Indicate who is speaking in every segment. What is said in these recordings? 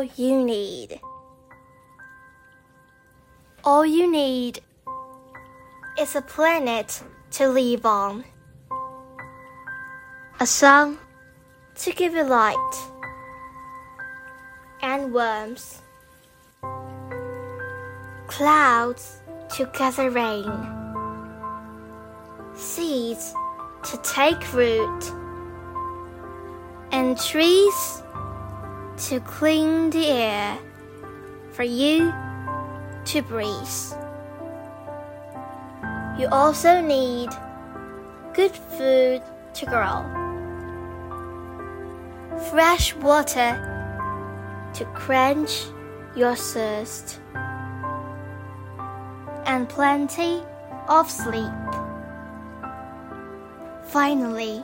Speaker 1: all you need. All you need is a planet to live on, a sun to give you light, and worms, clouds to gather rain, seeds to take root, and trees to clean the air for you to breathe. You also need good food to grow, fresh water to quench your thirst, and plenty of sleep. Finally,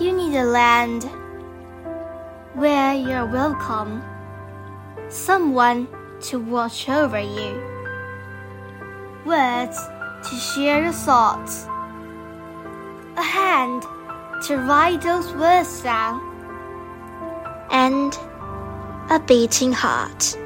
Speaker 1: you need a land where you're welcome, someone to watch over you, words to share your thoughts, a hand to write those words down, and a beating heart.